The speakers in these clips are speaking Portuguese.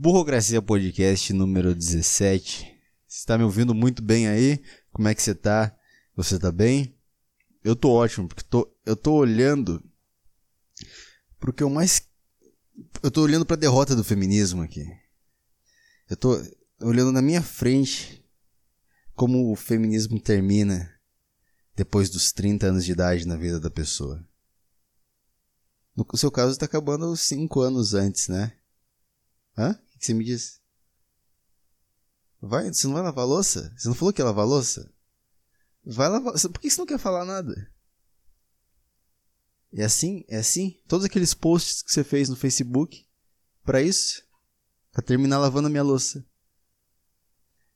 Burrocracia Podcast número 17. Você está me ouvindo muito bem aí? Como é que você tá? Você tá bem? Eu tô ótimo, porque tô, eu tô olhando pro que eu mais. Eu tô olhando pra derrota do feminismo aqui. Eu tô olhando na minha frente como o feminismo termina depois dos 30 anos de idade na vida da pessoa. No seu caso, está acabando 5 anos antes, né? Hã? Que você me disse? Vai, você não vai lavar louça? Você não falou que ia lavar louça? Vai lavar. Por que você não quer falar nada? É assim? É assim? Todos aqueles posts que você fez no Facebook para isso? Pra terminar lavando a minha louça.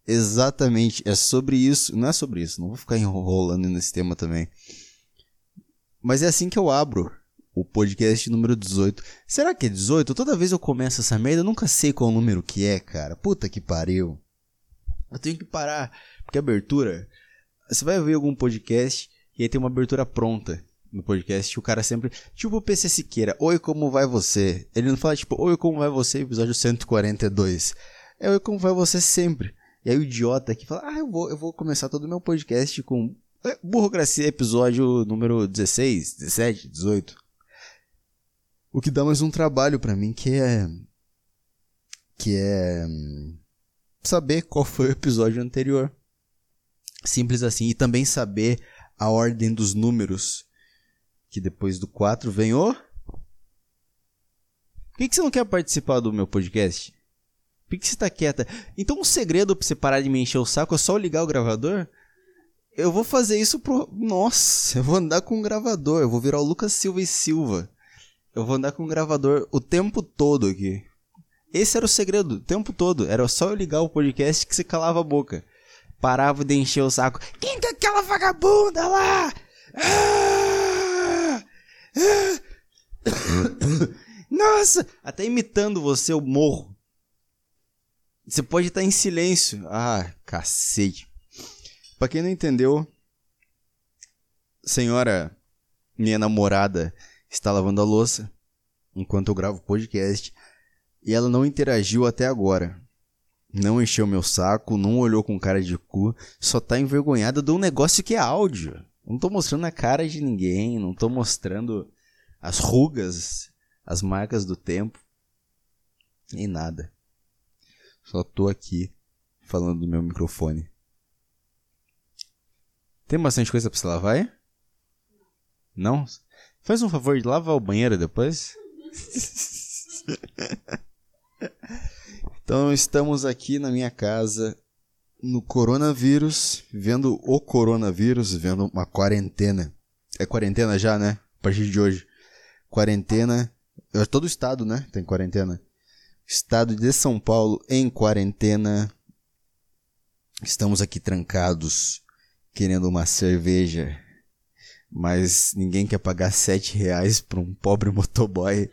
Exatamente, é sobre isso. Não é sobre isso, não vou ficar enrolando nesse tema também. Mas é assim que eu abro o podcast número 18. Será que é 18? Toda vez eu começo essa merda, eu nunca sei qual número que é, cara. Puta que pariu. Eu tenho que parar, porque abertura. Você vai ver algum podcast e aí tem uma abertura pronta no podcast. O cara sempre. Tipo o PC Siqueira. Oi, como vai você? Ele não fala tipo, Oi, como vai você? Episódio 142. É Oi, como vai você sempre. E aí o idiota que fala, ah, eu vou, eu vou começar todo o meu podcast com é, Burocracia, episódio número 16, 17, 18. O que dá mais um trabalho para mim, que é. Que é. Saber qual foi o episódio anterior. Simples assim. E também saber a ordem dos números. Que depois do 4 vem o. Por que, que você não quer participar do meu podcast? Por que, você tá quieta? Então um segredo pra você parar de me encher o saco é só ligar o gravador? Eu vou fazer isso pro. Nossa, eu vou andar com um gravador. Eu vou virar o Lucas Silva e Silva. Eu vou andar com um gravador o tempo todo aqui. Esse era o segredo, o tempo todo. Era só eu ligar o podcast que você calava a boca. Parava de encher o saco. Quem que é aquela vagabunda lá? Ah! Ah! Nossa! Até imitando você, eu morro. Você pode estar em silêncio. Ah, cacete. Pra quem não entendeu, senhora, minha namorada, está lavando a louça enquanto eu gravo o podcast e ela não interagiu até agora. Não encheu meu saco, não olhou com cara de cu, só tá envergonhada de um negócio que é áudio. Não tô mostrando a cara de ninguém, não tô mostrando as rugas, as marcas do tempo, nem nada. Só tô aqui falando do meu microfone. Tem bastante coisa pra você lavar aí? Não? Faz um favor de lavar o banheiro depois. então estamos aqui na minha casa no coronavírus, vendo o coronavírus, vendo uma quarentena. É quarentena já, né? A partir de hoje. Quarentena. Todo o estado, né? Tem quarentena. Estado de São Paulo em quarentena. Estamos aqui trancados, querendo uma cerveja mas ninguém quer pagar sete reais para um pobre motoboy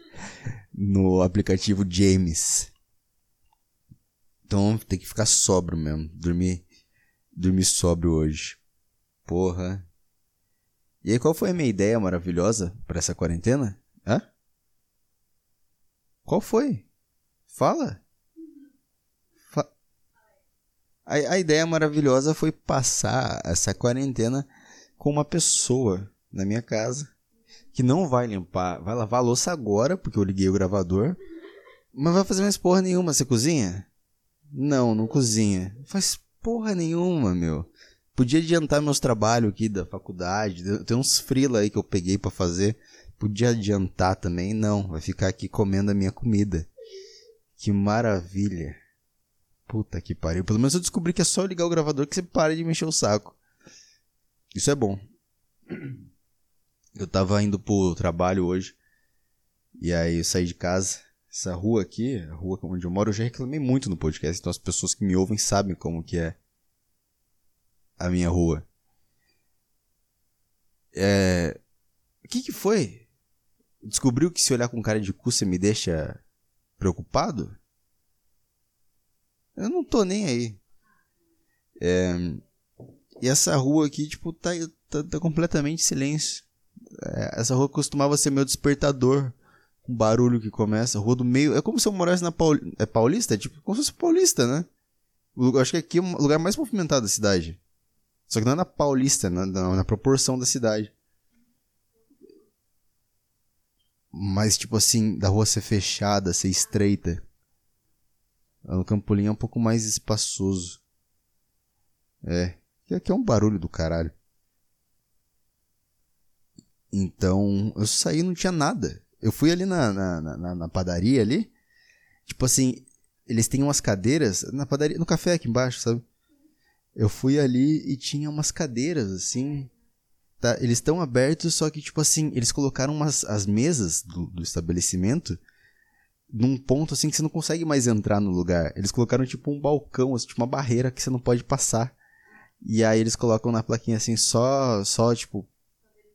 no aplicativo James. Então tem que ficar sóbrio mesmo, dormir, dormir sóbrio hoje. Porra. E aí qual foi a minha ideia maravilhosa para essa quarentena? Hã? Qual foi? Fala. Fa a, a ideia maravilhosa foi passar essa quarentena com uma pessoa na minha casa que não vai limpar, vai lavar a louça agora, porque eu liguei o gravador, mas vai fazer mais porra nenhuma. Você cozinha? Não, não cozinha. Faz porra nenhuma, meu. Podia adiantar meus trabalhos aqui da faculdade, tem uns frila aí que eu peguei para fazer. Podia adiantar também, não. Vai ficar aqui comendo a minha comida. Que maravilha. Puta que pariu. Pelo menos eu descobri que é só ligar o gravador que você para de mexer o saco. Isso é bom. Eu tava indo pro trabalho hoje. E aí eu saí de casa. Essa rua aqui, a rua onde eu moro, eu já reclamei muito no podcast. Então as pessoas que me ouvem sabem como que é a minha rua. É... O que que foi? Descobriu que se olhar com cara de cu você me deixa preocupado? Eu não tô nem aí. É... E essa rua aqui, tipo, tá, tá, tá completamente silêncio. É, essa rua costumava ser meu despertador um barulho que começa, rua do meio. É como se eu morasse na Paul... é Paulista? É tipo como se fosse Paulista, né? Eu acho que aqui é o lugar mais movimentado da cidade. Só que não é na Paulista, na, na, na proporção da cidade. Mas, tipo assim, da rua ser fechada, ser estreita. No Campolim é um pouco mais espaçoso. É. Aqui é um barulho do caralho. Então, eu saí não tinha nada. Eu fui ali na, na, na, na, padaria ali. Tipo assim, eles têm umas cadeiras na padaria, no café aqui embaixo, sabe? Eu fui ali e tinha umas cadeiras assim. Tá? Eles estão abertos, só que tipo assim, eles colocaram umas, as mesas do, do estabelecimento num ponto assim que você não consegue mais entrar no lugar. Eles colocaram tipo um balcão, assim, tipo uma barreira que você não pode passar. E aí eles colocam na plaquinha assim, só, só tipo,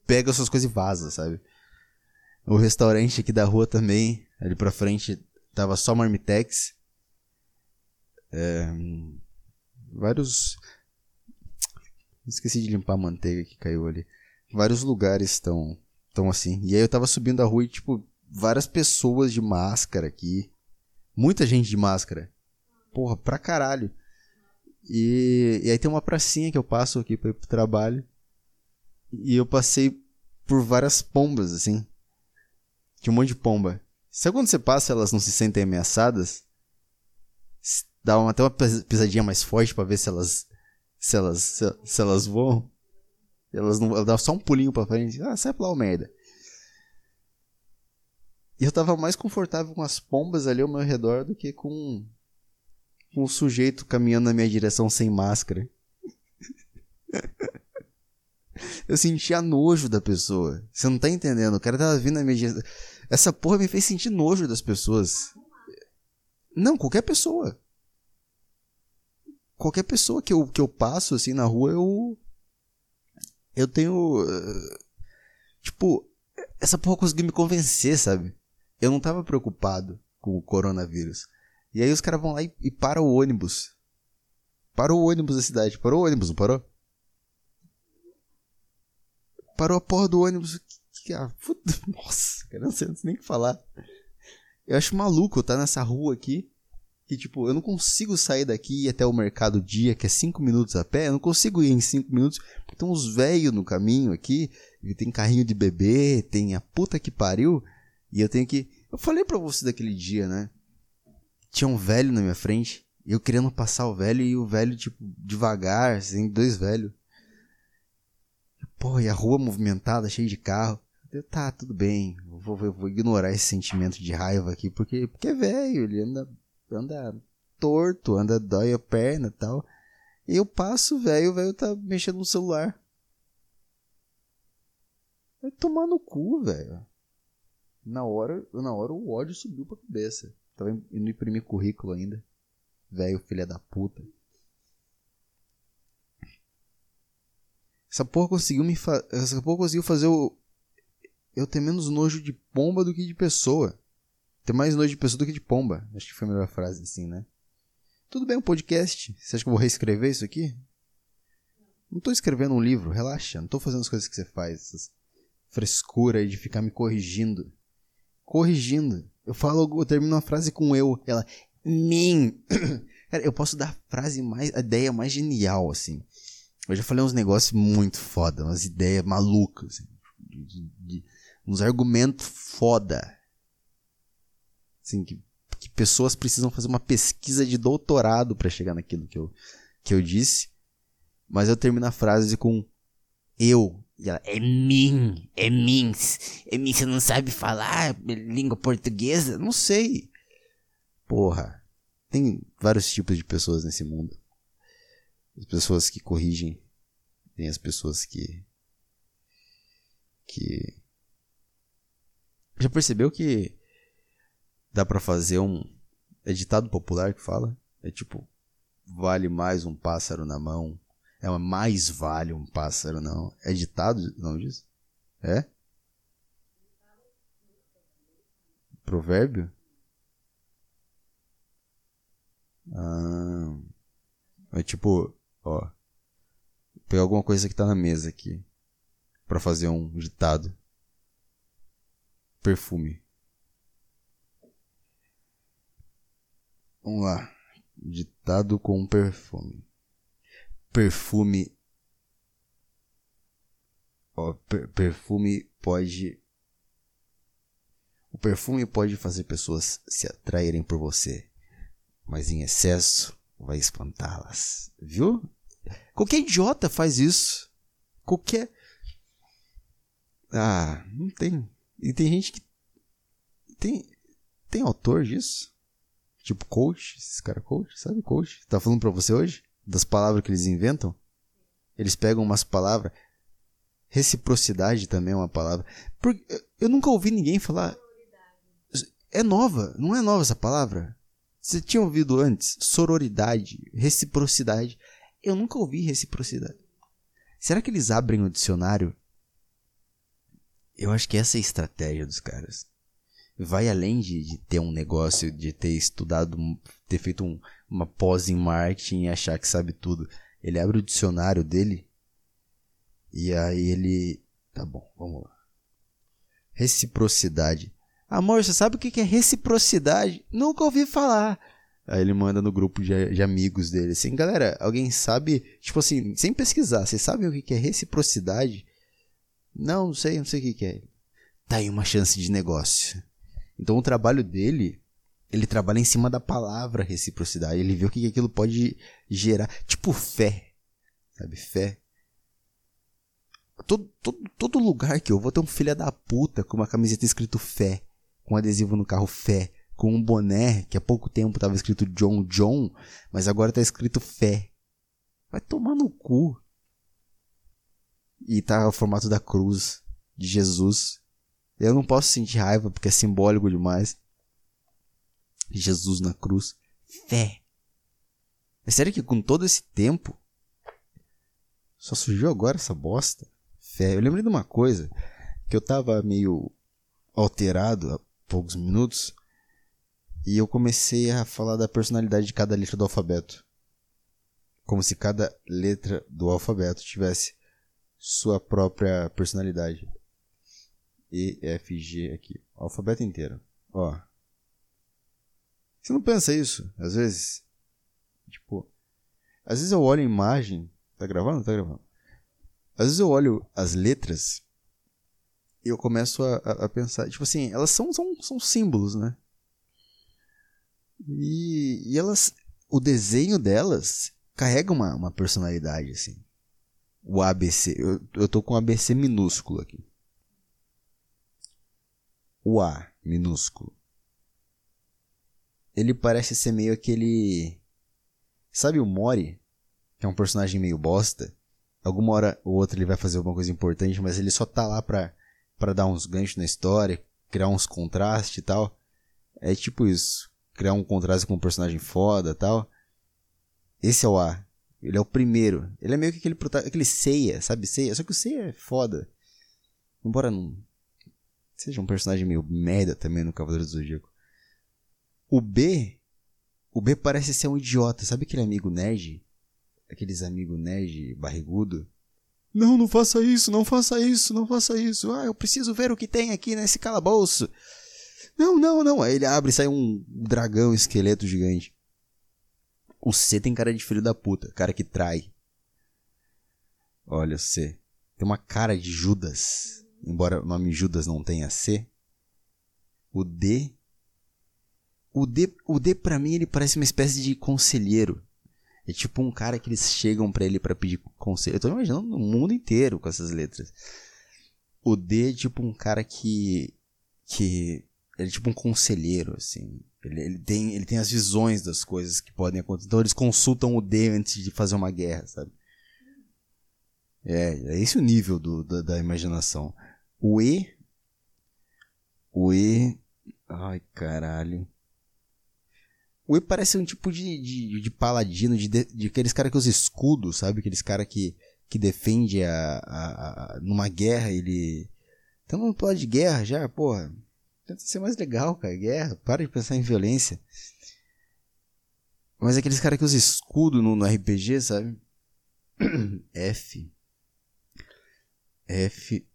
pega suas coisas e vaza, sabe? O restaurante aqui da rua também, ali pra frente, tava só Marmitex. É, vários. Esqueci de limpar a manteiga que caiu ali. Vários lugares estão tão assim. E aí eu tava subindo a rua e, tipo, várias pessoas de máscara aqui. Muita gente de máscara. Porra, pra caralho. E, e aí tem uma pracinha que eu passo aqui pra ir pro trabalho. E eu passei por várias pombas, assim. Tinha um monte de pomba. Sabe quando você passa elas não se sentem ameaçadas? Dá uma, até uma pisadinha mais forte para ver se elas se elas se, se, elas voam. Elas não ela dá só um pulinho para frente. Ah, sai pra lá, merda. E eu tava mais confortável com as pombas ali ao meu redor do que com, o sujeito caminhando na minha direção sem máscara. eu sentia nojo da pessoa. Você não tá entendendo? O cara tava vindo na minha direção. Essa porra me fez sentir nojo das pessoas. Não, qualquer pessoa. Qualquer pessoa que eu, que eu passo assim na rua, eu. Eu tenho. Uh, tipo, essa porra conseguiu me convencer, sabe? Eu não tava preocupado com o coronavírus. E aí os caras vão lá e, e param o ônibus. Parou o ônibus da cidade. Parou o ônibus, não parou? Parou a porra do ônibus. Ah, Nossa, cara, não sei nem o que falar. Eu acho maluco tá nessa rua aqui. Que, tipo, eu não consigo sair daqui e ir até o mercado dia, que é 5 minutos a pé. Eu não consigo ir em 5 minutos, porque tem uns velhos no caminho aqui. E tem carrinho de bebê, tem a puta que pariu. E eu tenho que. Eu falei pra você daquele dia, né? Tinha um velho na minha frente. Eu querendo passar o velho e o velho, tipo, devagar, assim, dois velhos. Pô, e a rua movimentada, cheia de carro. Eu, tá, tudo bem, vou, vou, vou, ignorar esse sentimento de raiva aqui, porque, porque é velho, ele anda, anda torto, anda, dói a perna e tal. E eu passo, velho, o velho tá mexendo no celular. Vai tomar no cu, velho. Na hora, na hora o ódio subiu pra cabeça. Tava indo imprimir currículo ainda. Velho, filha da puta. Essa porra conseguiu me fa... Essa porra conseguiu fazer o, eu tenho menos nojo de pomba do que de pessoa. Tenho mais nojo de pessoa do que de pomba. Acho que foi a melhor frase assim, né? Tudo bem, um podcast. Você acha que eu vou reescrever isso aqui? Não tô escrevendo um livro, relaxa. Não tô fazendo as coisas que você faz. Essas frescura aí de ficar me corrigindo. Corrigindo. Eu falo, eu termino uma frase com eu. Ela, mim. Cara, eu posso dar a frase mais, a ideia mais genial, assim. Eu já falei uns negócios muito foda, umas ideias malucas. Assim, de, de, uns argumentos foda. Assim, que, que pessoas precisam fazer uma pesquisa de doutorado para chegar naquilo que eu, que eu disse. Mas eu termino a frase com eu. E ela, é mim, é mim. É mim, você não sabe falar língua portuguesa? Não sei. Porra. Tem vários tipos de pessoas nesse mundo. As pessoas que corrigem. Tem as pessoas que. que já percebeu que dá para fazer um é ditado popular que fala? É tipo vale mais um pássaro na mão. É uma mais vale um pássaro, não. É ditado o nome disso? É? Provérbio? Ah, é tipo, ó. Pegar alguma coisa que tá na mesa aqui. para fazer um ditado. Perfume. Vamos lá. Ditado com perfume. Perfume. Ó, per perfume pode. O perfume pode fazer pessoas se atraírem por você, mas em excesso vai espantá-las. Viu? Qualquer idiota faz isso. Qualquer. Ah, não tem. E tem gente que. Tem. Tem autor disso? Tipo coach, esses caras coach, sabe coach? Tá falando pra você hoje? Das palavras que eles inventam? Eles pegam umas palavras. Reciprocidade também é uma palavra. Porque eu nunca ouvi ninguém falar. É nova, não é nova essa palavra? Você tinha ouvido antes? Sororidade, reciprocidade. Eu nunca ouvi reciprocidade. Será que eles abrem o dicionário? Eu acho que essa é a estratégia dos caras. Vai além de, de ter um negócio, de ter estudado, ter feito um, uma pós em marketing e achar que sabe tudo. Ele abre o dicionário dele e aí ele. Tá bom, vamos lá. Reciprocidade. Amor, você sabe o que é reciprocidade? Nunca ouvi falar. Aí ele manda no grupo de, de, amigos dele assim, galera, alguém sabe, tipo assim, sem pesquisar, vocês sabem o que é reciprocidade? Não, não sei, não sei o que é. Tá aí uma chance de negócio. Então o trabalho dele, ele trabalha em cima da palavra reciprocidade. Ele vê o que aquilo pode gerar, tipo fé, sabe, fé. Todo, todo, todo lugar que eu vou ter um filho da puta com uma camiseta escrito fé, com adesivo no carro fé com um boné que há pouco tempo estava escrito John John, mas agora está escrito Fé. Vai tomar no cu. E tá o formato da cruz de Jesus. Eu não posso sentir raiva porque é simbólico demais. Jesus na cruz. Fé. É sério que com todo esse tempo só surgiu agora essa bosta? Fé. Eu lembrei de uma coisa que eu tava meio alterado há poucos minutos e eu comecei a falar da personalidade de cada letra do alfabeto. Como se cada letra do alfabeto tivesse sua própria personalidade. E, F, G aqui. O alfabeto inteiro. Ó. Você não pensa isso, às vezes? Tipo, às vezes eu olho a imagem. Tá gravando? Tá gravando. Às vezes eu olho as letras e eu começo a, a, pensar. Tipo assim, elas são, são, são símbolos, né? E, e elas. O desenho delas carrega uma, uma personalidade, assim. O ABC. Eu, eu tô com o ABC minúsculo aqui. O A minúsculo. Ele parece ser meio aquele. Sabe o Mori? Que é um personagem meio bosta. Alguma hora ou outra ele vai fazer alguma coisa importante, mas ele só tá lá pra, pra dar uns ganchos na história, criar uns contrastes e tal. É tipo isso criar um contraste com um personagem foda e tal. Esse é o A. Ele é o primeiro. Ele é meio que aquele, aquele ceia, sabe? Ceia. Só que o ceia é foda. Embora não seja um personagem meio merda também no Cavaleiro do Zodíaco. O B. O B parece ser um idiota. Sabe aquele amigo nerd? Aqueles amigos nerd barrigudo? Não, não faça isso, não faça isso, não faça isso. Ah, eu preciso ver o que tem aqui nesse calabouço. Não, não, não. Aí ele abre e sai um dragão, esqueleto gigante. O C tem cara de filho da puta, cara que trai. Olha, o C. Tem uma cara de Judas. Embora o nome Judas não tenha C. O D. O D, o D pra mim, ele parece uma espécie de conselheiro. É tipo um cara que eles chegam para ele para pedir conselho. Eu tô imaginando o mundo inteiro com essas letras. O D é tipo um cara que. que ele é tipo um conselheiro, assim. Ele, ele, tem, ele tem as visões das coisas que podem acontecer. Então eles consultam o D antes de fazer uma guerra, sabe? É, é esse o nível do, da, da imaginação. O E. O E. Ai, caralho. O E parece um tipo de, de, de paladino, de, de aqueles caras que usam escudo, sabe? Aqueles caras que, que defende a, a, a, numa guerra, ele. Então não pode de guerra já, porra. Tenta ser mais legal, cara. Guerra. Para de pensar em violência. Mas aqueles caras que usam escudo no, no RPG, sabe? F. F.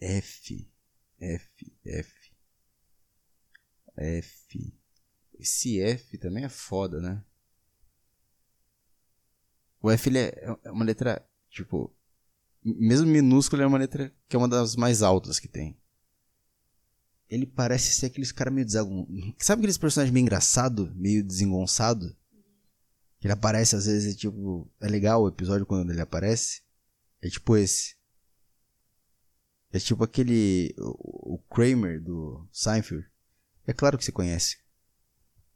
F. F. F. F. esse F também é foda, né? O F ele é, é uma letra, tipo, mesmo minúsculo, é uma letra que é uma das mais altas que tem. Ele parece ser aqueles caras meio desagon... Sabe aqueles personagens meio engraçado, meio desengonçado? Ele aparece às vezes, é tipo, é legal o episódio quando ele aparece. É tipo esse. É tipo aquele o, o Kramer do Seinfeld. É claro que você conhece.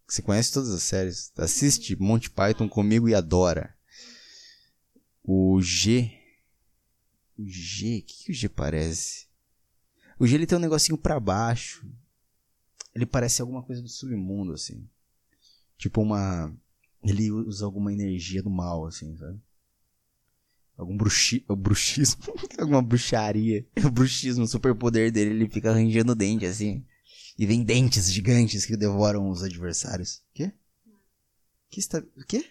Você conhece todas as séries. Assiste Monty Python comigo e adora. O G. O G, o que, que o G parece? O G ele tem um negocinho pra baixo. Ele parece alguma coisa do submundo, assim. Tipo uma. Ele usa alguma energia do mal, assim, sabe? Algum bruxi... bruxismo. alguma bruxaria. O bruxismo, o superpoder dele, ele fica arranjando dente, assim. E vem dentes gigantes que devoram os adversários. Quê? Que está. Quê?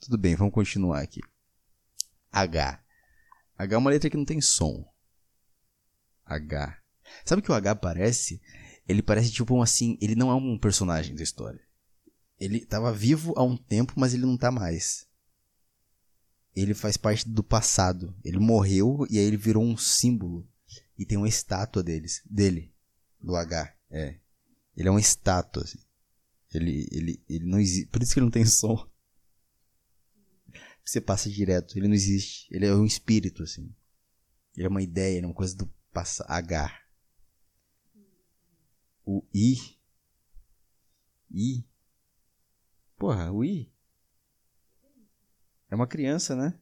Tudo bem, vamos continuar aqui. H. H é uma letra que não tem som. H. Sabe o que o H parece? Ele parece tipo um assim. Ele não é um personagem da história. Ele estava vivo há um tempo, mas ele não está mais. Ele faz parte do passado. Ele morreu e aí ele virou um símbolo. E tem uma estátua deles, dele. Do H. É. Ele é uma estátua. Assim. Ele, ele, ele não existe. Por isso que ele não tem som você passa direto. Ele não existe. Ele é um espírito, assim. Ele é uma ideia, ele é uma coisa do passar. H. O I. I. Porra, o I. É uma criança, né?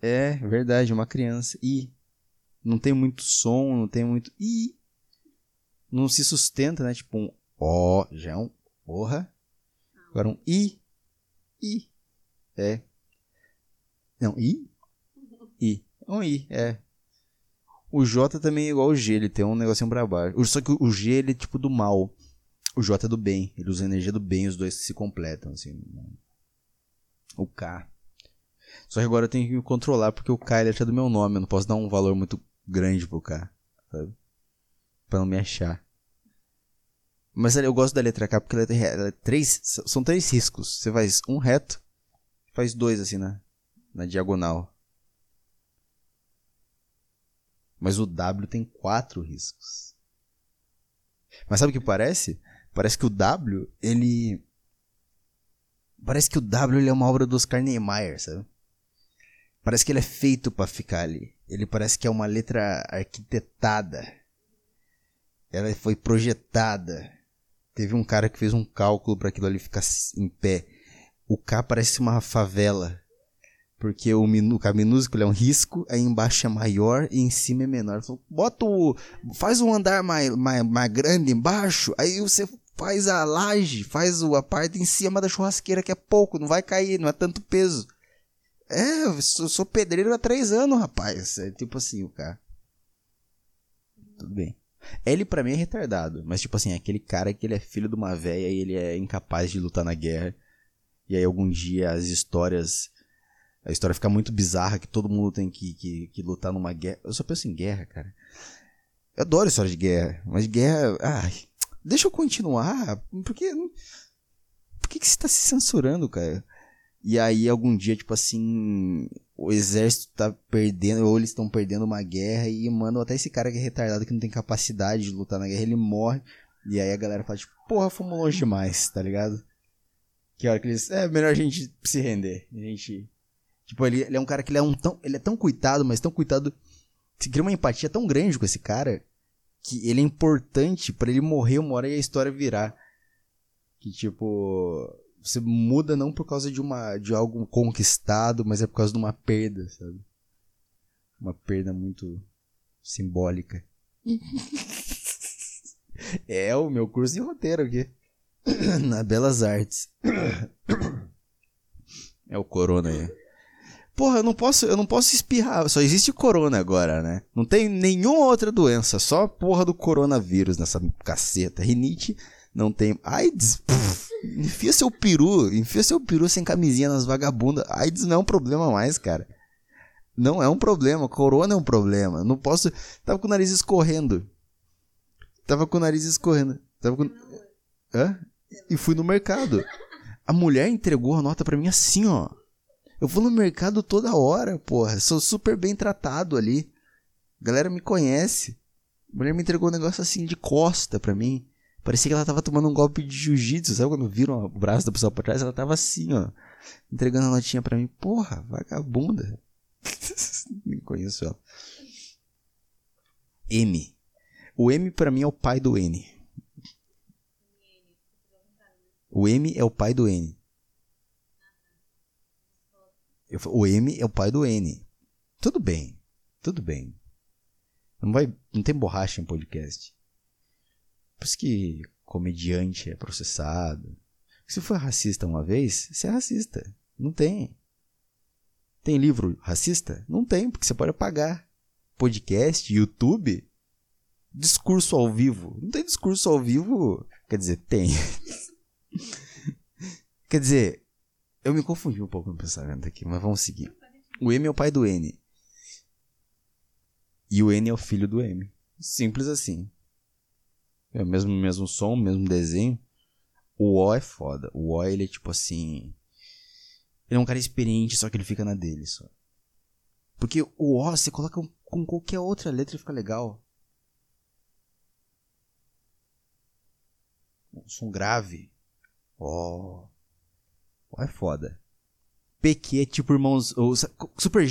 É, verdade, uma criança. I. Não tem muito som, não tem muito. I. Não se sustenta, né? Tipo um O, já é um. Porra. Agora um I. I. É. Não, I? I. Um I, é. O J também é igual o G, ele tem um negocinho pra baixo. Só que o G, ele é tipo do mal. O J é do bem. Ele usa a energia do bem, os dois se completam, assim. O K. Só que agora eu tenho que me controlar, porque o K ele é do meu nome. Eu não posso dar um valor muito grande pro K. Sabe? Pra não me achar. Mas eu gosto da letra K porque ela é, três, são três riscos. Você faz um reto, Faz dois assim na, na diagonal. Mas o W tem quatro riscos. Mas sabe o que parece? Parece que o W, ele. Parece que o W ele é uma obra do Oscar Niemeyer, sabe? Parece que ele é feito para ficar ali. Ele parece que é uma letra arquitetada. Ela foi projetada. Teve um cara que fez um cálculo para aquilo ali ficar em pé o K parece uma favela. Porque o, minu, o K minúsculo é um risco, aí embaixo é maior e em cima é menor. Bota o. Faz um andar mais, mais, mais grande embaixo, aí você faz a laje, faz a parte em cima da churrasqueira, que é pouco, não vai cair, não é tanto peso. É, eu sou, pedreiro há três anos, rapaz. É tipo assim, o cara. Tudo bem. Ele para mim é retardado, mas tipo assim, é aquele cara que ele é filho de uma véia e ele é incapaz de lutar na guerra. E aí algum dia as histórias. A história fica muito bizarra que todo mundo tem que, que, que lutar numa guerra. Eu só penso em guerra, cara. Eu adoro história de guerra, mas guerra. Ai, deixa eu continuar. Porque. Por que, que você tá se censurando, cara? E aí, algum dia, tipo assim, o exército tá perdendo, ou eles estão perdendo uma guerra e mandam até esse cara que é retardado, que não tem capacidade de lutar na guerra, ele morre. E aí a galera fala, tipo, porra, fomos longe demais, tá ligado? Que hora que eles. É melhor a gente se render. A gente. Tipo, ele, ele é um cara que ele é um tão. Ele é tão coitado, mas tão coitado. Se cria uma empatia tão grande com esse cara. Que ele é importante para ele morrer uma hora e a história virar. Que tipo. Você muda não por causa de uma. de algo conquistado, mas é por causa de uma perda, sabe? Uma perda muito simbólica. é o meu curso de roteiro aqui. na Belas Artes. É o corona aí. Porra, eu não posso, eu não posso espirrar. Só existe corona agora, né? Não tem nenhuma outra doença, só a porra do coronavírus nessa caceta. Rinite não tem. AIDS, pff, enfia seu peru, enfia seu peru sem camisinha nas vagabundas. AIDS não é um problema mais, cara. Não é um problema, corona é um problema. Não posso. Tava com o nariz escorrendo. Tava com o nariz escorrendo. Tava com Hã? E fui no mercado. A mulher entregou a nota pra mim assim, ó. Eu vou no mercado toda hora, porra. Sou super bem tratado ali. A galera me conhece. A mulher me entregou um negócio assim de costa pra mim. Parecia que ela tava tomando um golpe de jiu-jitsu. Sabe quando viram o braço da pessoa pra trás? Ela tava assim, ó. Entregando a notinha pra mim. Porra, vagabunda. Nem conheço ela. M. O M pra mim é o pai do N. O M é o pai do N. Eu, o M é o pai do N. Tudo bem. Tudo bem. Não, vai, não tem borracha em podcast. Por isso que comediante é processado. Se for racista uma vez, você é racista. Não tem. Tem livro racista? Não tem, porque você pode apagar. Podcast, YouTube, discurso ao vivo. Não tem discurso ao vivo. Quer dizer, tem. Quer dizer, eu me confundi um pouco no pensamento aqui, mas vamos seguir. O M é o pai do N. E o N é o filho do M. Simples assim. É o mesmo, mesmo som, mesmo desenho. O O é foda. O O, ele é tipo assim. Ele é um cara experiente, só que ele fica na dele só. Porque o O você coloca com qualquer outra letra e fica legal. Um som grave. Ó. Oh. é foda. PQ é tipo irmãos. Ou, super.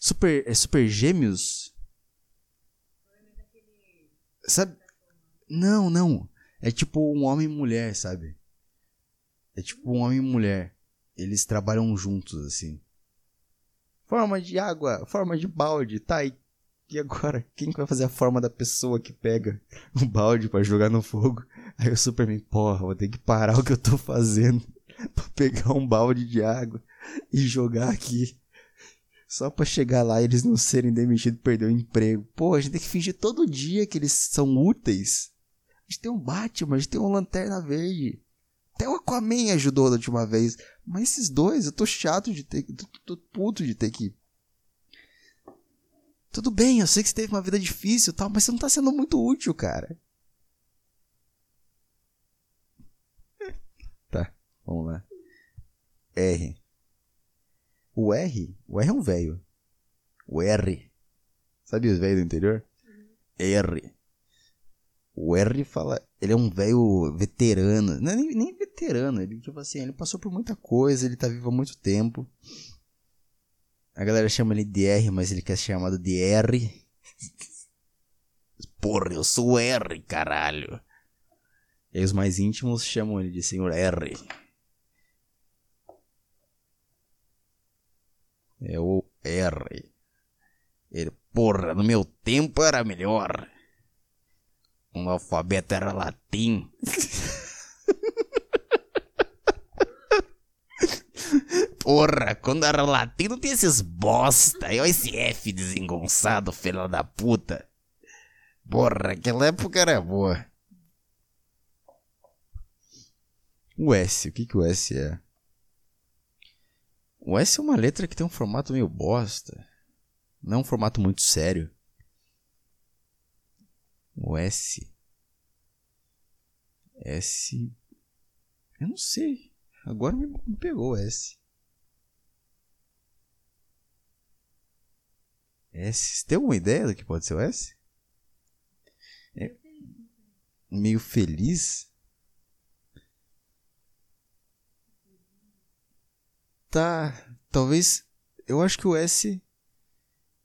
Super. É super gêmeos? Sabe? Não, não. É tipo um homem e mulher, sabe? É tipo um homem e mulher. Eles trabalham juntos, assim. Forma de água, forma de balde, tá? E, e agora? Quem vai fazer a forma da pessoa que pega o balde para jogar no fogo? Aí o Superman, porra, vou ter que parar o que eu tô fazendo pra pegar um balde de água e jogar aqui. Só pra chegar lá e eles não serem demitidos perder o emprego. Pô, a gente tem que fingir todo dia que eles são úteis. A gente tem um Batman, a gente tem um Lanterna Verde. Até o Aquaman ajudou da última vez. Mas esses dois, eu tô chato de ter. Tô, tô puto de ter que. Tudo bem, eu sei que você teve uma vida difícil e tal, mas você não tá sendo muito útil, cara. tá, vamos lá. R. O R, o R é um velho. O R. Sabe os velhos do interior? R. O R fala. Ele é um velho veterano. Não é nem, nem veterano. Ele, tipo assim, ele passou por muita coisa, ele tá vivo há muito tempo. A galera chama ele de R, mas ele quer ser chamado de R. Porra, eu sou R, caralho. E aí os mais íntimos chamam ele de Senhor R. É o R. Ele, porra, no meu tempo era melhor. Um alfabeto era latim. Porra, quando era latim não tinha esses bosta. E esse F desengonçado, filho da puta. Porra, aquela época era boa. O S, o que que o S é? O S é uma letra que tem um formato meio bosta. Não é um formato muito sério. O S. S. Eu não sei. Agora me, pegou o S. S. Tem alguma ideia do que pode ser o S? É meio feliz? Tá. Talvez. Eu acho que o S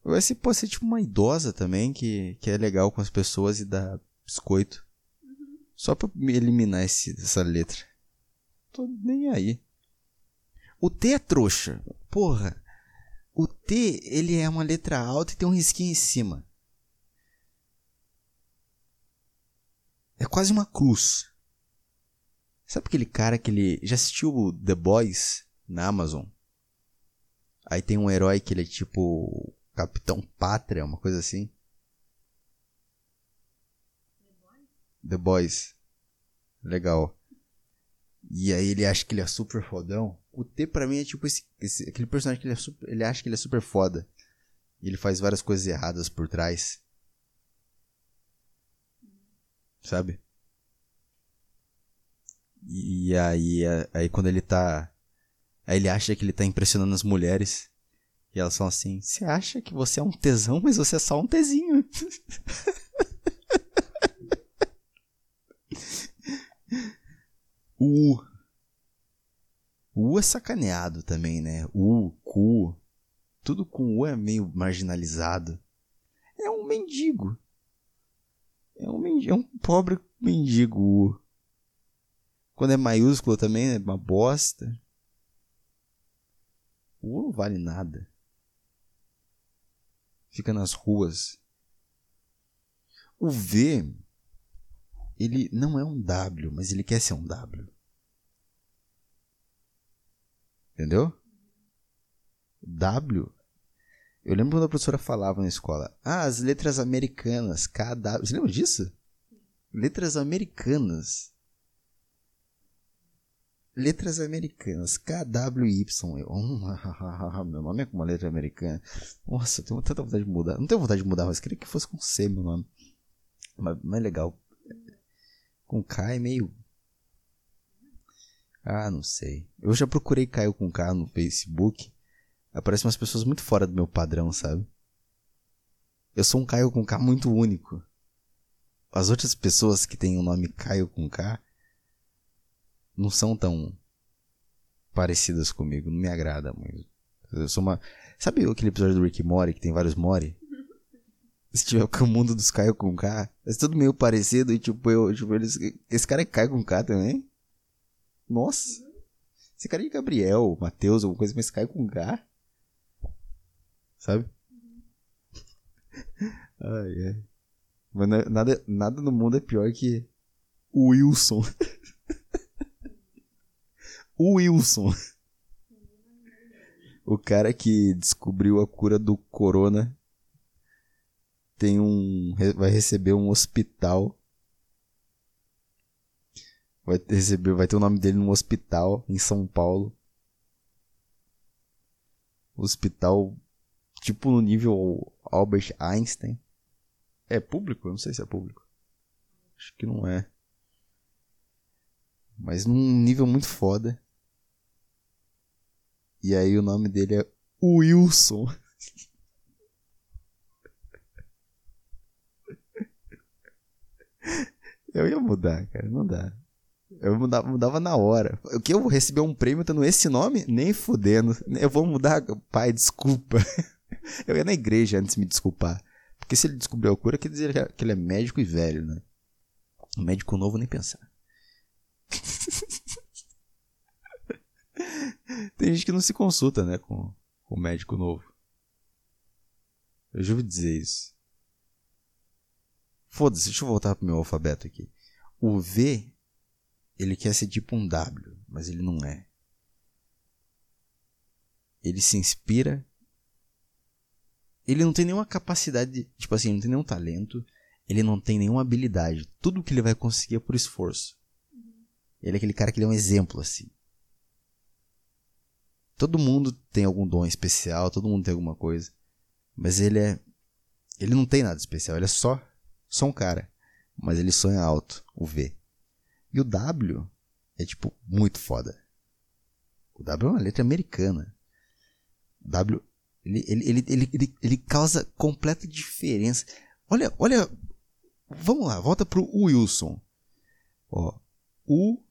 o S pode ser tipo uma idosa também, que, que é legal com as pessoas e dá biscoito. Uhum. Só pra eliminar esse, essa letra. Tô nem aí. O T é trouxa. Porra. O T, ele é uma letra alta e tem um risquinho em cima. É quase uma cruz. Sabe aquele cara que ele. Já assistiu The Boys na Amazon? Aí tem um herói que ele é tipo Capitão Pátria, uma coisa assim. The Boys. Legal. E aí ele acha que ele é super fodão. O T pra mim é tipo esse, esse aquele personagem que ele, é super, ele acha que ele é super foda. E ele faz várias coisas erradas por trás. Sabe? E aí, aí quando ele tá. Aí ele acha que ele tá impressionando as mulheres. E elas falam assim: Você acha que você é um tesão, mas você é só um tezinho. o. O U é sacaneado também, né? U, cu. Tudo com U é meio marginalizado. É um mendigo. É um, mendigo, é um pobre mendigo U. Quando é maiúsculo também é uma bosta. U não vale nada. Fica nas ruas. O V, ele não é um W, mas ele quer ser um W. Entendeu? W. Eu lembro quando a professora falava na escola. Ah, as letras americanas. KW. Você lembra disso? Letras americanas. Letras americanas. KWY. Meu nome é com uma letra americana. Nossa, eu tenho tanta vontade de mudar. Não tenho vontade de mudar, mas queria que fosse com C, meu nome. Mas, mas legal. Com K é meio ah, não sei. Eu já procurei Caio com K no Facebook. Aparecem umas pessoas muito fora do meu padrão, sabe? Eu sou um Caio com K muito único. As outras pessoas que têm o nome Caio com K não são tão parecidas comigo. Não me agrada muito. Eu sou uma. Sabe aquele episódio do Rick Mori que tem vários Mori? Se tiver o mundo dos Caio com K, é tudo meio parecido e tipo, eu, tipo, eles, esse cara é Caio com K também? Nossa. Esse cara é de Gabriel, Matheus, alguma coisa, mas cai com H. Sabe? ai, ai. Mas nada, nada no mundo é pior que o Wilson. Wilson. O cara que descobriu a cura do corona tem um vai receber um hospital vai receber, vai ter o nome dele num hospital em São Paulo. Hospital tipo no nível Albert Einstein. É público? Eu não sei se é público. Acho que não é. Mas num nível muito foda. E aí o nome dele é Wilson. Eu ia mudar, cara. Não dá. Eu mudava, mudava, na hora. O que eu vou receber um prêmio tendo esse nome? Nem fudendo. Eu vou mudar. Pai, desculpa. Eu ia na igreja antes de me desculpar. Porque se ele descobriu a cura, quer dizer que ele é médico e velho, né? Médico novo nem pensar. Tem gente que não se consulta, né, com o médico novo. Eu já ouvi dizer isso. Foda-se, deixa eu voltar pro meu alfabeto aqui. O V ele quer ser tipo um W, mas ele não é. Ele se inspira. Ele não tem nenhuma capacidade, tipo assim, não tem nenhum talento, ele não tem nenhuma habilidade. Tudo que ele vai conseguir é por esforço. Ele é aquele cara que ele é um exemplo assim. Todo mundo tem algum dom especial, todo mundo tem alguma coisa, mas ele é ele não tem nada especial, ele é só só um cara, mas ele sonha alto, o V. E o W é, tipo, muito foda. O W é uma letra americana. O W, ele, ele, ele, ele, ele, causa completa diferença. Olha, olha. Vamos lá, volta pro Wilson. Ó. U,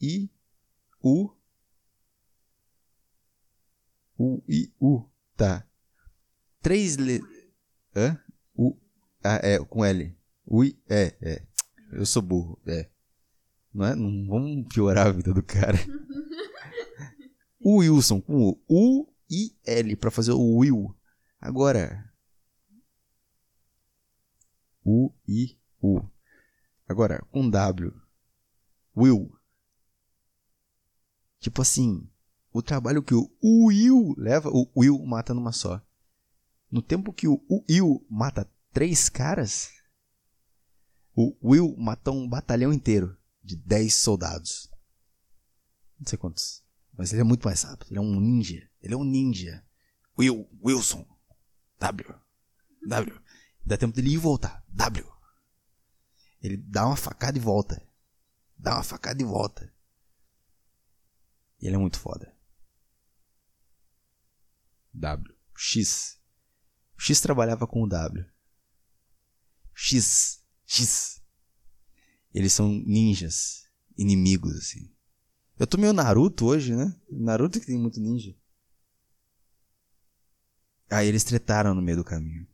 I, U. U, I, U. Tá. Três letras. Hã? U. Ah, é, com L. U, I, é, é. Eu sou burro, é. Não, é? não vamos piorar a vida do cara. o Wilson com o U I L para fazer o Will. Agora U I U. Agora com W. Will. Tipo assim, o trabalho que o Will leva, o Will mata numa só. No tempo que o Will mata três caras, o Will mata um batalhão inteiro de 10 soldados. Não sei quantos. Mas ele é muito mais rápido. Ele é um ninja. Ele é um ninja. Will, Wilson. W. W. Dá tempo dele ir e voltar. W. Ele dá uma facada e volta. dá uma facada de volta. E ele é muito foda. W. X. X trabalhava com o W. X. X. Eles são ninjas. Inimigos, assim. Eu tô meio Naruto hoje, né? Naruto que tem muito ninja. Aí eles tretaram no meio do caminho.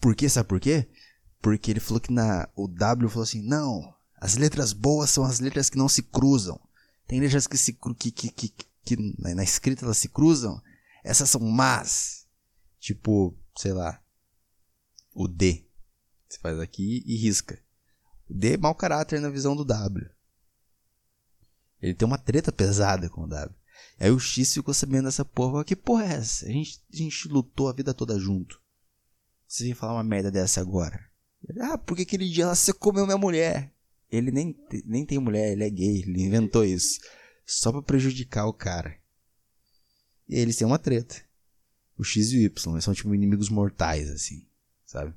Por quê? Sabe por quê? Porque ele falou que na. O W falou assim: não, as letras boas são as letras que não se cruzam. Tem letras que se que, que, que, que na escrita elas se cruzam. Essas são más. Tipo, sei lá. O D. Você faz aqui e risca. O D é mau caráter na visão do W. Ele tem uma treta pesada com o W. Aí o X ficou sabendo dessa porra. Que porra é essa? A gente, a gente lutou a vida toda junto. Você vem falar uma merda dessa agora? Ah, porque aquele dia ela você comeu minha mulher. Ele nem, nem tem mulher, ele é gay, ele inventou isso. Só pra prejudicar o cara. E eles têm uma treta. O X e o Y, eles são tipo inimigos mortais, assim, sabe?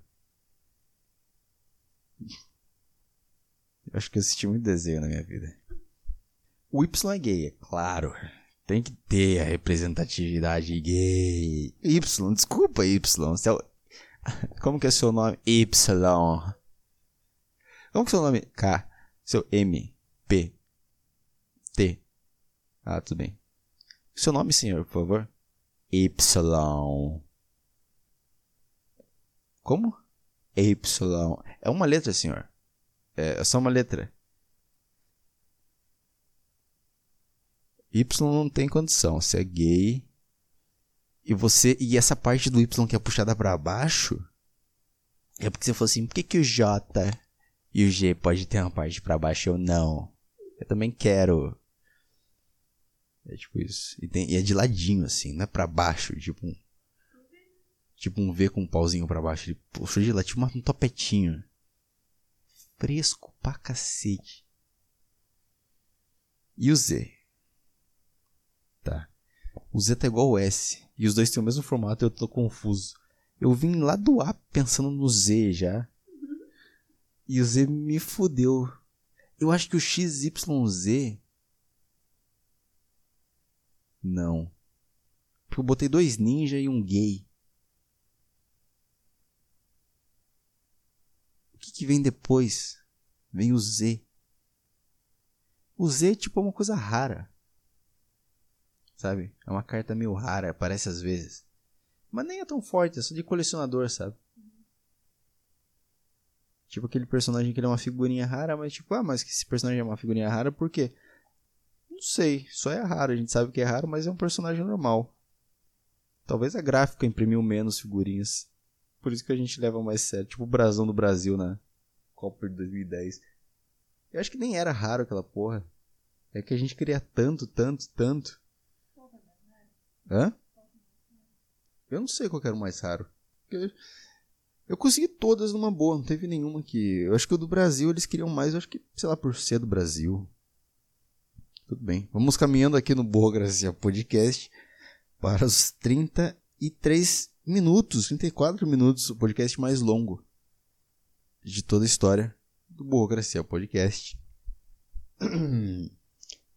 Eu acho que eu assisti muito desenho na minha vida. O Y é gay, é claro. Tem que ter a representatividade gay. Y, desculpa, Y. Como que é seu nome? Y. Como que é seu nome? K. Seu M. P. T. Ah, tudo bem. Seu nome, senhor, por favor? Y. Como? Y. É uma letra, senhor. É só uma letra. Y não tem condição. Você é gay. E você. E essa parte do Y que é puxada para baixo. É porque você falou assim: por que, que o J e o G pode ter uma parte para baixo eu não? Eu também quero. É tipo isso. E, tem, e é de ladinho, assim, não é pra baixo, tipo um. Tipo um V com um pauzinho pra baixo. Ele puxou de lá, tipo um topetinho. Fresco pra cacete. E o Z? Tá. O Z tá igual o S. E os dois têm o mesmo formato e eu tô confuso. Eu vim lá do A pensando no Z já. E o Z me fudeu. Eu acho que o XYZ. Não. Porque eu botei dois ninja e um gay. O que, que vem depois? Vem o Z. O Z é tipo uma coisa rara sabe? É uma carta meio rara, aparece às vezes. Mas nem é tão forte, é só de colecionador, sabe? Tipo aquele personagem que ele é uma figurinha rara, mas tipo, ah, mas que esse personagem é uma figurinha rara por quê? Não sei, só é raro, a gente sabe que é raro, mas é um personagem normal. Talvez a gráfica imprimiu menos figurinhas. Por isso que a gente leva mais sério. Tipo o brasão do Brasil na Copa de 2010. Eu acho que nem era raro aquela porra. É que a gente queria tanto, tanto, tanto Hã? Eu não sei qual era o mais raro. Eu consegui todas numa boa, não teve nenhuma que. Eu acho que o do Brasil eles queriam mais, eu acho que, sei lá, por ser do Brasil. Tudo bem. Vamos caminhando aqui no Boa Gracia Podcast para os 33 minutos, 34 minutos, o podcast mais longo de toda a história do Boa Gracia Podcast.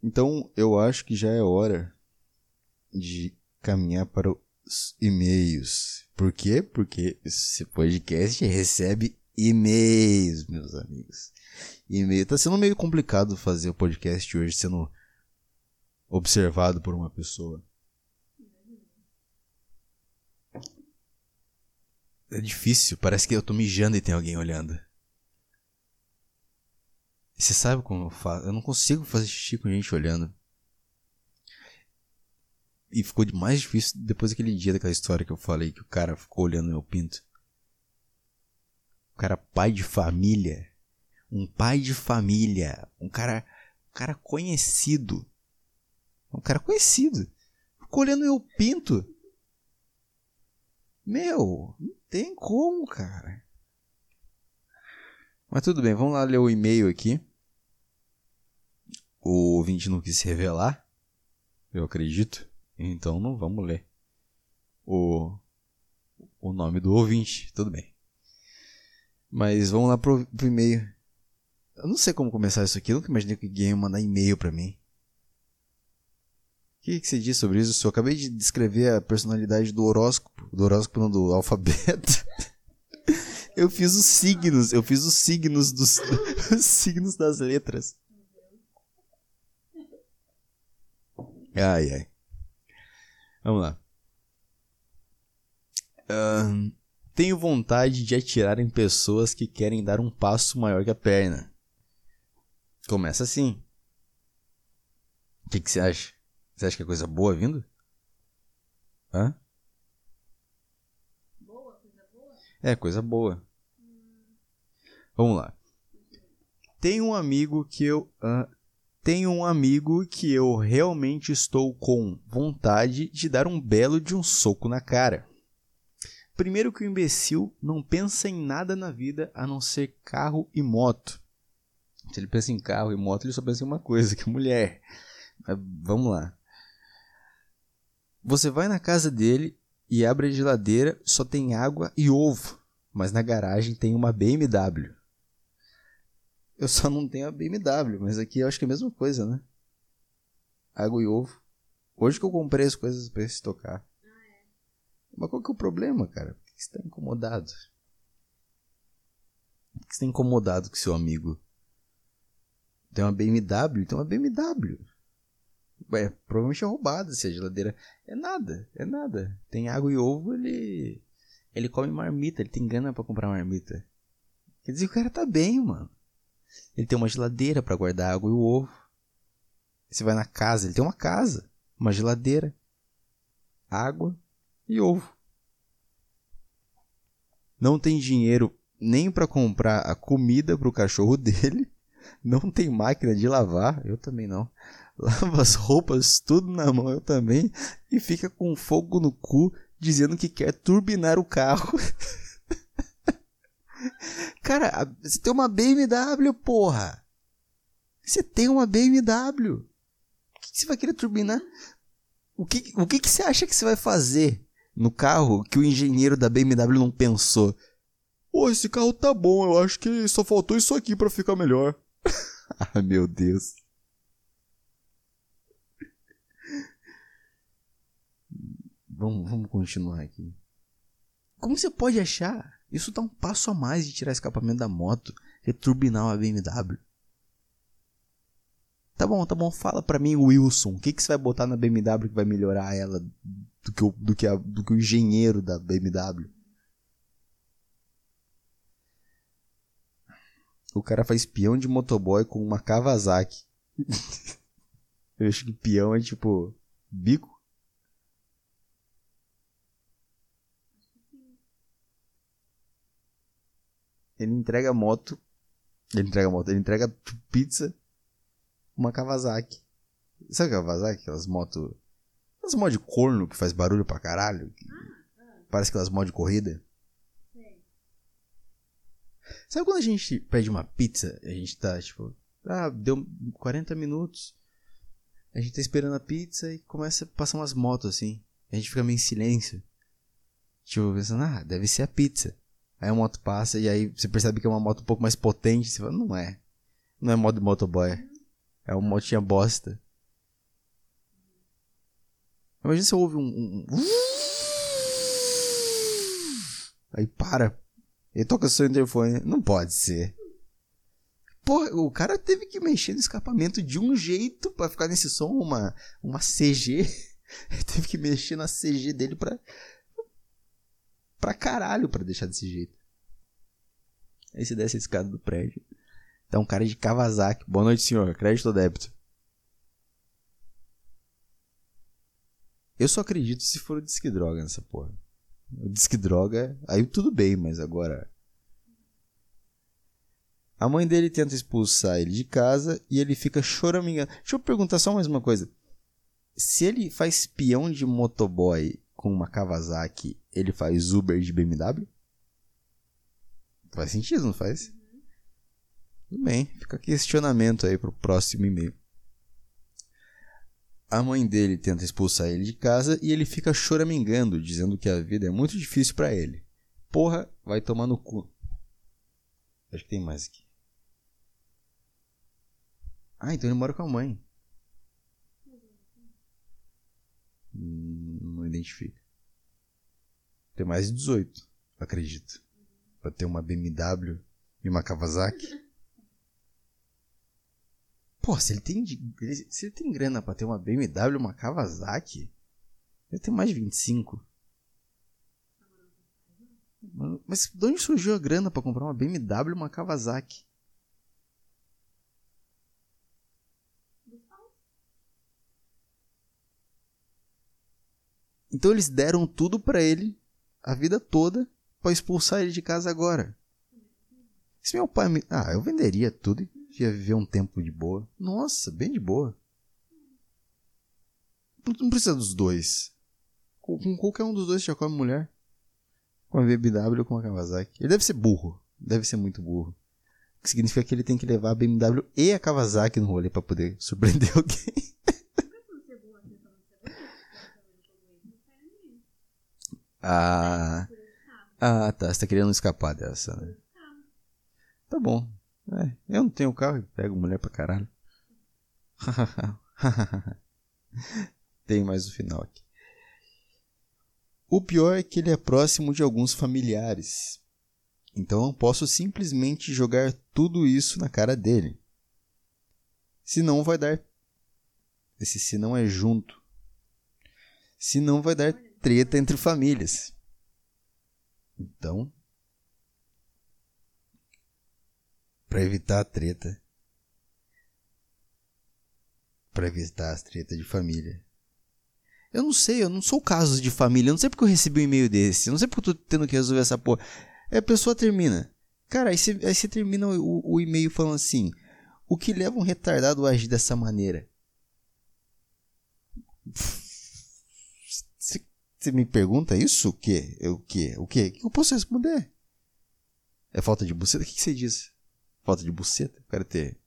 Então, eu acho que já é hora de caminhar para os e-mails. Por quê? Porque esse podcast recebe e-mails, meus amigos. E-mail. Tá sendo meio complicado fazer o podcast hoje sendo observado por uma pessoa. É difícil, parece que eu tô mijando e tem alguém olhando. Você sabe como eu faço? Eu não consigo fazer xixi com gente olhando. E ficou mais difícil depois daquele dia daquela história que eu falei que o cara ficou olhando meu pinto. O cara pai de família. Um pai de família. Um cara. Um cara conhecido. Um cara conhecido. Ficou olhando meu pinto. Meu, não tem como, cara. Mas tudo bem, vamos lá ler o e-mail aqui. O ouvinte não quis se revelar. Eu acredito. Então não vamos ler o, o nome do ouvinte, tudo bem. Mas vamos lá pro, pro e-mail. Eu não sei como começar isso aqui. Eu nunca imaginei que alguém ia mandar e-mail pra mim. O que, que você diz sobre isso? Eu acabei de descrever a personalidade do horóscopo. Do horóscopo, não, do alfabeto. Eu fiz os signos. Eu fiz os signos dos. Os signos das letras. Ai, ai. Vamos lá. Uh, tenho vontade de atirar em pessoas que querem dar um passo maior que a perna. Começa assim. O que, que você acha? Você acha que é coisa boa vindo? Hã? Boa, coisa boa? É, coisa boa. Vamos lá. Tem um amigo que eu. Uh, tenho um amigo que eu realmente estou com vontade de dar um belo de um soco na cara. Primeiro que o imbecil não pensa em nada na vida a não ser carro e moto. Se ele pensa em carro e moto, ele só pensa em uma coisa, que é mulher. Mas vamos lá. Você vai na casa dele e abre a geladeira, só tem água e ovo, mas na garagem tem uma BMW. Eu só não tenho a BMW, mas aqui eu acho que é a mesma coisa, né? Água e ovo. Hoje que eu comprei as coisas para estocar. Mas qual que é o problema, cara? Por que você tá incomodado? Por que você tá incomodado com seu amigo? Tem uma BMW? Tem uma BMW. É, provavelmente é roubada se a geladeira. É nada, é nada. Tem água e ovo, ele. Ele come marmita, ele tem grana para comprar marmita. Quer dizer, o cara tá bem, mano. Ele tem uma geladeira para guardar água e ovo. Você vai na casa, ele tem uma casa, uma geladeira, água e ovo. Não tem dinheiro nem para comprar a comida para o cachorro dele. Não tem máquina de lavar, eu também não. Lava as roupas tudo na mão, eu também. E fica com fogo no cu dizendo que quer turbinar o carro. Cara, você tem uma BMW, porra. Você tem uma BMW. O que você vai querer turbinar? O que, o que, que você acha que você vai fazer no carro que o engenheiro da BMW não pensou? Pô, esse carro tá bom, eu acho que só faltou isso aqui para ficar melhor. ah, meu Deus. Vamos, vamos continuar aqui. Como você pode achar? Isso dá um passo a mais de tirar escapamento da moto, returbinar uma BMW. Tá bom, tá bom, fala pra mim, Wilson, o que, que você vai botar na BMW que vai melhorar ela do que o, do que a, do que o engenheiro da BMW? O cara faz peão de motoboy com uma Kawasaki. Eu acho que peão é tipo bico. Ele entrega moto. Ele entrega moto, ele entrega tipo, pizza. Uma Kawasaki. Sabe Kawasaki? Aquelas motos. Aquelas motos de corno que faz barulho pra caralho. Que parece aquelas motos de corrida. Sabe quando a gente pede uma pizza? A gente tá tipo. Ah, deu 40 minutos. A gente tá esperando a pizza e começa a passar umas motos assim. A gente fica meio em silêncio. Tipo, pensando, ah, deve ser a pizza. Aí a moto passa e aí você percebe que é uma moto um pouco mais potente. Você fala, não é. Não é modo motoboy. É uma motinha bosta. Imagina você ouve um, um... Aí para. Ele toca seu interfone. Não pode ser. Pô, o cara teve que mexer no escapamento de um jeito para ficar nesse som, uma, uma CG. Ele teve que mexer na CG dele pra, pra caralho pra deixar desse jeito. Aí você desce a escada do prédio. Tá um cara de Kawasaki. Boa noite, senhor. Crédito ou débito? Eu só acredito se for o disque droga nessa porra. O disque droga, aí tudo bem, mas agora. A mãe dele tenta expulsar ele de casa e ele fica choramingando. Deixa eu perguntar só mais uma coisa. Se ele faz peão de motoboy com uma Kawasaki, ele faz Uber de BMW? Faz sentido, não faz? Tudo bem, fica questionamento aí pro próximo e-mail. A mãe dele tenta expulsar ele de casa e ele fica choramingando, dizendo que a vida é muito difícil para ele. Porra, vai tomar no cu. Acho que tem mais aqui. Ah, então ele mora com a mãe. Hum, identifica. Tem mais de 18, acredito. Pra ter uma BMW e uma Kawasaki. Pô, se ele tem, se ele tem grana pra ter uma BMW e uma Kawasaki, ele tem mais de 25. Mas de onde surgiu a grana para comprar uma BMW e uma Kawasaki? Então eles deram tudo para ele a vida toda para expulsar ele de casa agora. Se meu pai me. Ah, eu venderia tudo e ia viver um tempo de boa. Nossa, bem de boa. Não precisa dos dois. Com, qualquer um dos dois já come mulher. Com a BMW ou com a Kawasaki. Ele deve ser burro. Deve ser muito burro. O que significa que ele tem que levar a BMW e a Kawasaki no rolê para poder surpreender alguém. Ah, ah, tá. Você tá querendo escapar dessa, né? Tá bom. É, eu não tenho carro e pego mulher pra caralho. Tem mais o final aqui. O pior é que ele é próximo de alguns familiares. Então eu posso simplesmente jogar tudo isso na cara dele. Se não vai dar. Esse se não é junto. Se não vai dar treta entre famílias. Então, para evitar a treta, para evitar as tretas de família. Eu não sei, eu não sou caso de família, eu não sei porque eu recebi um e-mail desse, eu não sei porque eu tô tendo que resolver essa porra. Aí a pessoa termina. Cara, aí você, aí você termina o, o e-mail falando assim: O que leva um retardado a agir dessa maneira? Você me pergunta isso? O quê? O quê? O quê? O que eu posso responder? É falta de buceta? O que, você diz? Falta de buceta? Eu quero ter.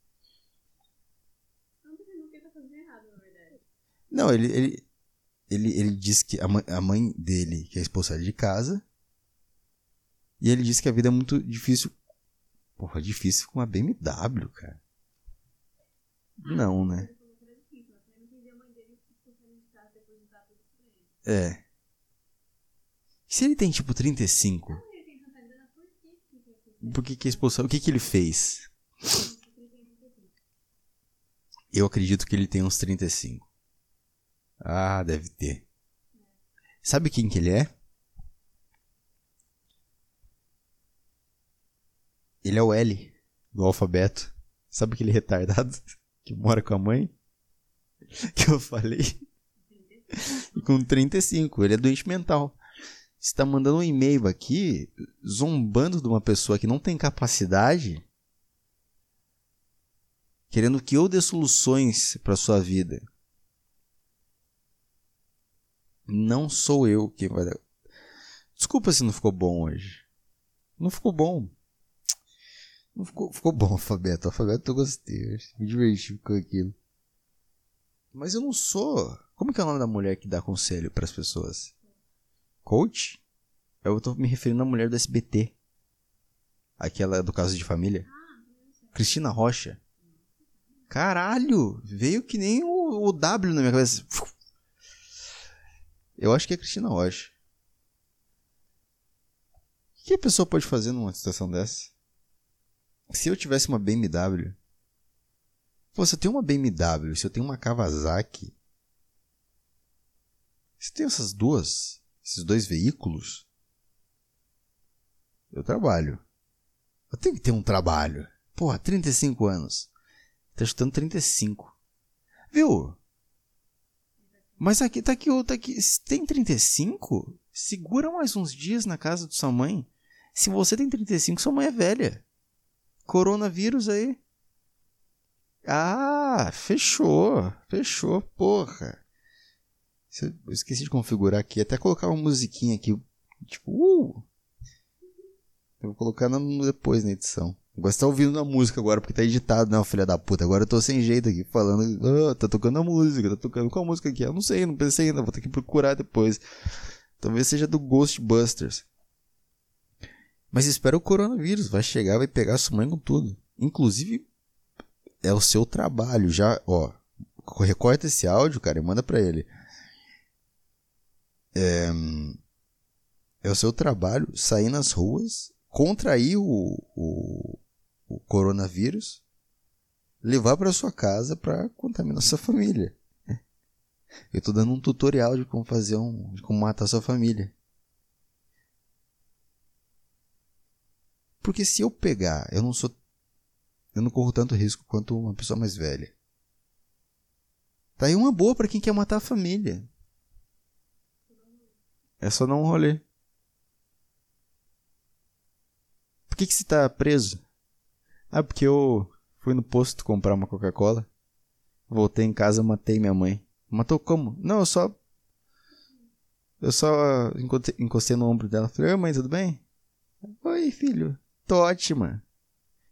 Não, ele, ele, ele, ele disse que a mãe, a mãe dele quer expulsar ele de casa. E ele disse que a vida é muito difícil. Porra, difícil com uma BMW, cara. Não, né? É. Se ele tem tipo 35? Por que que expulsão? O que que ele fez? Eu acredito que ele tem uns 35. Ah, deve ter. Sabe quem que ele é? Ele é o L do alfabeto. Sabe aquele retardado que mora com a mãe? Que eu falei? E com 35, ele é doente mental está mandando um e-mail aqui zombando de uma pessoa que não tem capacidade, querendo que eu dê soluções para sua vida. Não sou eu quem vai dar. Desculpa se não ficou bom hoje. Não ficou bom. Não ficou, ficou bom alfabeto. Alfabeto eu gostei. Me diverti com aquilo. Mas eu não sou. Como que é o nome da mulher que dá conselho para as pessoas? Coach? Eu tô me referindo à mulher do SBT. Aquela do caso de família. Cristina Rocha. Caralho! Veio que nem o, o W na minha cabeça. Eu acho que é Cristina Rocha. O que a pessoa pode fazer numa situação dessa? Se eu tivesse uma BMW. Pô, se eu tenho uma BMW, se eu tenho uma Kawasaki. Se eu tenho essas duas esses dois veículos, eu trabalho. Eu tenho que ter um trabalho. Porra, 35 anos. Tá chutando 35. Viu? Mas aqui tá aqui, tá aqui. Se tem 35, segura mais uns dias na casa de sua mãe. Se você tem 35, sua mãe é velha. Coronavírus aí. Ah, fechou. Fechou, porra. Eu esqueci de configurar aqui, até colocar uma musiquinha aqui, tipo, uh! Eu vou colocar no, depois na edição. Agora você tá ouvindo a música agora, porque tá editado, não, filha da puta. Agora eu tô sem jeito aqui, falando, oh, tá tocando a música, tá tocando qual música aqui? Eu não sei, não pensei ainda, vou ter que procurar depois. Talvez seja do Ghostbusters. Mas espera o coronavírus, vai chegar, vai pegar sua mãe com tudo. Inclusive, é o seu trabalho. Já, ó, recorta esse áudio, cara, e manda pra ele. É, é o seu trabalho sair nas ruas, contrair o, o, o coronavírus, levar para sua casa para contaminar sua família. Eu tô dando um tutorial de como fazer um, de como matar sua família. Porque se eu pegar, eu não sou eu não corro tanto risco quanto uma pessoa mais velha. Tá aí uma boa para quem quer matar a família. É só dar um rolê. Por que, que você tá preso? Ah, porque eu fui no posto comprar uma Coca-Cola. Voltei em casa, matei minha mãe. Matou como? Não, eu só. Eu só encostei no ombro dela. Falei, oi mãe, tudo bem? Oi, filho. Tô ótima.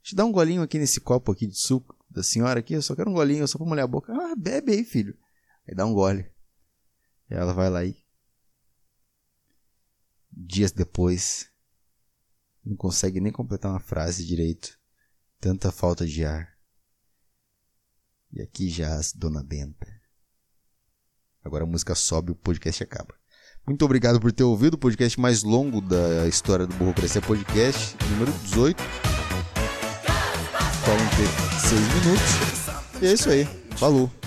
Te dá um golinho aqui nesse copo aqui de suco da senhora aqui. Eu só quero um golinho, só pra molhar a boca. Ah, bebe aí, filho. Aí dá um gole. E ela vai lá e. Dias depois, não consegue nem completar uma frase direito. Tanta falta de ar. E aqui jaz Dona Benta. Agora a música sobe e o podcast acaba. Muito obrigado por ter ouvido o podcast mais longo da história do Burrocracia Podcast, número 18. 46 minutos. E é isso aí. Falou.